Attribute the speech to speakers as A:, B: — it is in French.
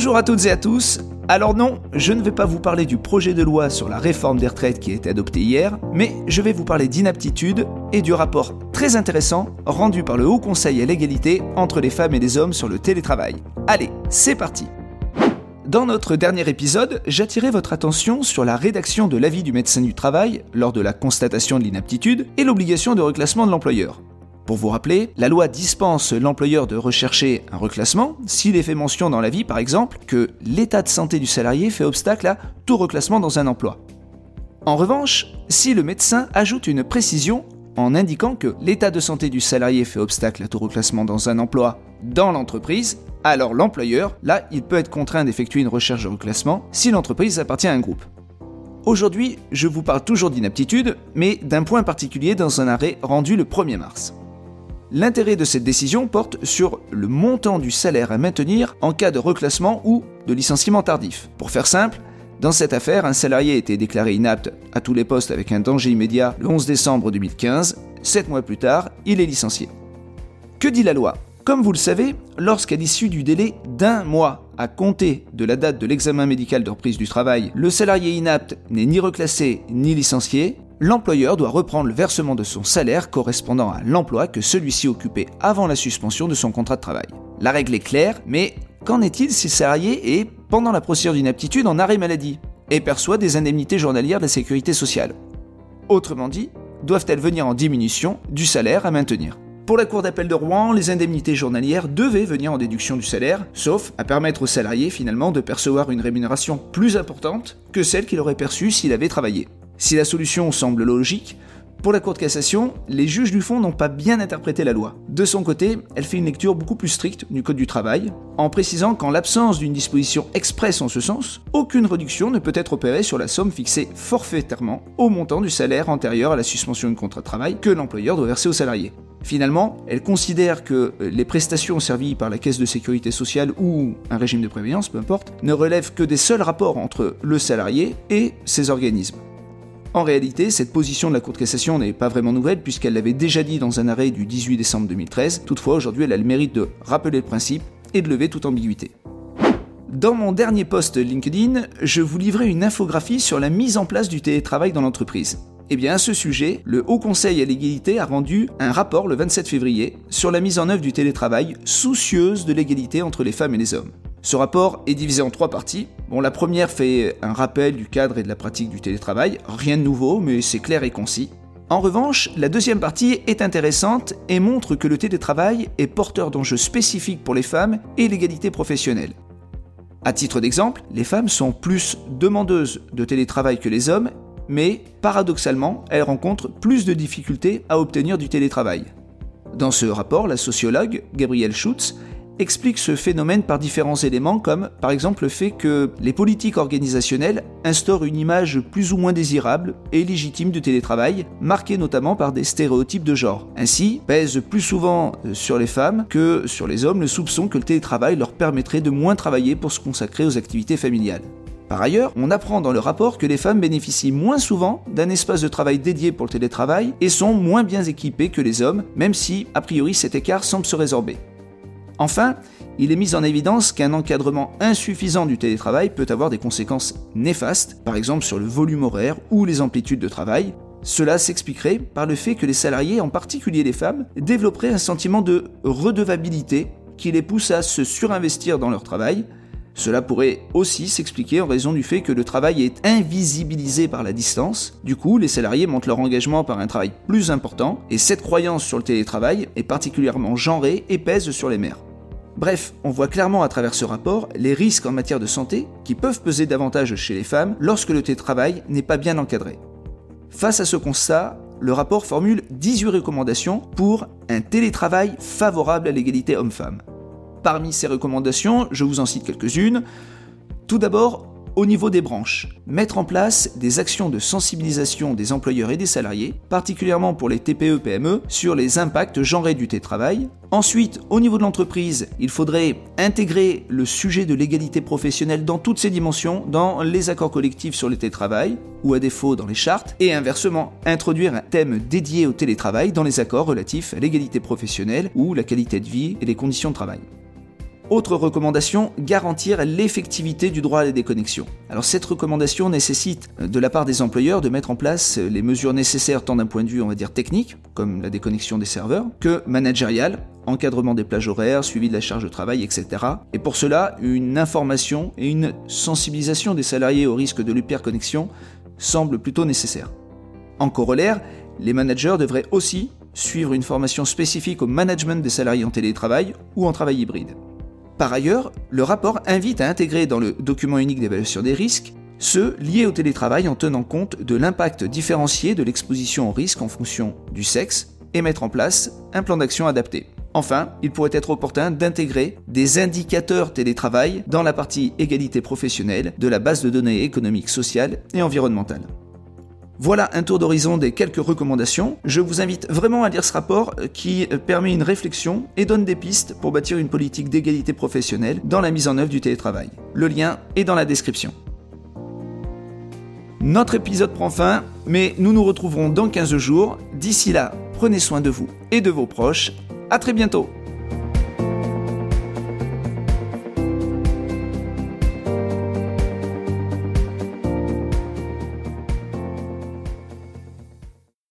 A: Bonjour à toutes et à tous. Alors non, je ne vais pas vous parler du projet de loi sur la réforme des retraites qui a été adopté hier, mais je vais vous parler d'inaptitude et du rapport très intéressant rendu par le Haut Conseil à l'égalité entre les femmes et les hommes sur le télétravail. Allez, c'est parti. Dans notre dernier épisode, j'attirais votre attention sur la rédaction de l'avis du médecin du travail lors de la constatation de l'inaptitude et l'obligation de reclassement de l'employeur. Pour vous rappeler, la loi dispense l'employeur de rechercher un reclassement s'il est fait mention dans l'avis, par exemple, que l'état de santé du salarié fait obstacle à tout reclassement dans un emploi. En revanche, si le médecin ajoute une précision en indiquant que l'état de santé du salarié fait obstacle à tout reclassement dans un emploi dans l'entreprise, alors l'employeur, là, il peut être contraint d'effectuer une recherche de reclassement si l'entreprise appartient à un groupe. Aujourd'hui, je vous parle toujours d'inaptitude, mais d'un point particulier dans un arrêt rendu le 1er mars. L'intérêt de cette décision porte sur le montant du salaire à maintenir en cas de reclassement ou de licenciement tardif. Pour faire simple, dans cette affaire, un salarié été déclaré inapte à tous les postes avec un danger immédiat le 11 décembre 2015. Sept mois plus tard, il est licencié. Que dit la loi? Comme vous le savez, lorsqu'à l'issue du délai d'un mois à compter de la date de l'examen médical de reprise du travail, le salarié inapte n'est ni reclassé ni licencié, l'employeur doit reprendre le versement de son salaire correspondant à l'emploi que celui-ci occupait avant la suspension de son contrat de travail. La règle est claire, mais qu'en est-il si le salarié est, pendant la procédure d'inaptitude, en arrêt maladie et perçoit des indemnités journalières de la sécurité sociale? Autrement dit, doivent-elles venir en diminution du salaire à maintenir? Pour la Cour d'appel de Rouen, les indemnités journalières devaient venir en déduction du salaire, sauf à permettre au salarié finalement de percevoir une rémunération plus importante que celle qu'il aurait perçue s'il avait travaillé. Si la solution semble logique, pour la Cour de cassation, les juges du fond n'ont pas bien interprété la loi. De son côté, elle fait une lecture beaucoup plus stricte du Code du travail, en précisant qu'en l'absence d'une disposition expresse en ce sens, aucune réduction ne peut être opérée sur la somme fixée forfaitairement au montant du salaire antérieur à la suspension du contrat de travail que l'employeur doit verser au salarié. Finalement, elle considère que les prestations servies par la caisse de sécurité sociale ou un régime de prévoyance, peu importe, ne relèvent que des seuls rapports entre le salarié et ses organismes. En réalité, cette position de la Cour de cassation n'est pas vraiment nouvelle puisqu'elle l'avait déjà dit dans un arrêt du 18 décembre 2013. Toutefois, aujourd'hui, elle a le mérite de rappeler le principe et de lever toute ambiguïté. Dans mon dernier post LinkedIn, je vous livrais une infographie sur la mise en place du télétravail dans l'entreprise. Eh bien, à ce sujet, le Haut Conseil à l'égalité a rendu un rapport le 27 février sur la mise en œuvre du télétravail soucieuse de l'égalité entre les femmes et les hommes. Ce rapport est divisé en trois parties. Bon, la première fait un rappel du cadre et de la pratique du télétravail, rien de nouveau, mais c'est clair et concis. En revanche, la deuxième partie est intéressante et montre que le télétravail est porteur d'enjeux spécifiques pour les femmes et l'égalité professionnelle. À titre d'exemple, les femmes sont plus demandeuses de télétravail que les hommes, mais paradoxalement, elles rencontrent plus de difficultés à obtenir du télétravail. Dans ce rapport, la sociologue Gabrielle Schutz explique ce phénomène par différents éléments comme par exemple le fait que les politiques organisationnelles instaurent une image plus ou moins désirable et légitime du télétravail, marquée notamment par des stéréotypes de genre. Ainsi, pèse plus souvent euh, sur les femmes que sur les hommes le soupçon que le télétravail leur permettrait de moins travailler pour se consacrer aux activités familiales. Par ailleurs, on apprend dans le rapport que les femmes bénéficient moins souvent d'un espace de travail dédié pour le télétravail et sont moins bien équipées que les hommes, même si, a priori, cet écart semble se résorber. Enfin, il est mis en évidence qu'un encadrement insuffisant du télétravail peut avoir des conséquences néfastes, par exemple sur le volume horaire ou les amplitudes de travail. Cela s'expliquerait par le fait que les salariés, en particulier les femmes, développeraient un sentiment de redevabilité qui les pousse à se surinvestir dans leur travail. Cela pourrait aussi s'expliquer en raison du fait que le travail est invisibilisé par la distance. Du coup, les salariés montrent leur engagement par un travail plus important, et cette croyance sur le télétravail est particulièrement genrée et pèse sur les mères. Bref, on voit clairement à travers ce rapport les risques en matière de santé qui peuvent peser davantage chez les femmes lorsque le télétravail n'est pas bien encadré. Face à ce constat, le rapport formule 18 recommandations pour un télétravail favorable à l'égalité homme-femme. Parmi ces recommandations, je vous en cite quelques-unes. Tout d'abord, au niveau des branches, mettre en place des actions de sensibilisation des employeurs et des salariés, particulièrement pour les TPE-PME, sur les impacts genrés du télétravail. Ensuite, au niveau de l'entreprise, il faudrait intégrer le sujet de l'égalité professionnelle dans toutes ses dimensions, dans les accords collectifs sur le télétravail, ou à défaut dans les chartes, et inversement, introduire un thème dédié au télétravail dans les accords relatifs à l'égalité professionnelle ou la qualité de vie et les conditions de travail. Autre recommandation, garantir l'effectivité du droit à la déconnexion. Alors cette recommandation nécessite de la part des employeurs de mettre en place les mesures nécessaires tant d'un point de vue on va technique, comme la déconnexion des serveurs, que managérial, encadrement des plages horaires, suivi de la charge de travail, etc. Et pour cela, une information et une sensibilisation des salariés au risque de l'hyperconnexion semble plutôt nécessaire. En corollaire, les managers devraient aussi suivre une formation spécifique au management des salariés en télétravail ou en travail hybride. Par ailleurs, le rapport invite à intégrer dans le document unique d'évaluation des risques ceux liés au télétravail en tenant compte de l'impact différencié de l'exposition au risque en fonction du sexe et mettre en place un plan d'action adapté. Enfin, il pourrait être opportun d'intégrer des indicateurs télétravail dans la partie égalité professionnelle de la base de données économiques, sociales et environnementales. Voilà un tour d'horizon des quelques recommandations. Je vous invite vraiment à lire ce rapport euh, qui euh, permet une réflexion et donne des pistes pour bâtir une politique d'égalité professionnelle dans la mise en œuvre du télétravail. Le lien est dans la description. Notre épisode prend fin, mais nous nous retrouverons dans 15 jours. D'ici là, prenez soin de vous et de vos proches. A très bientôt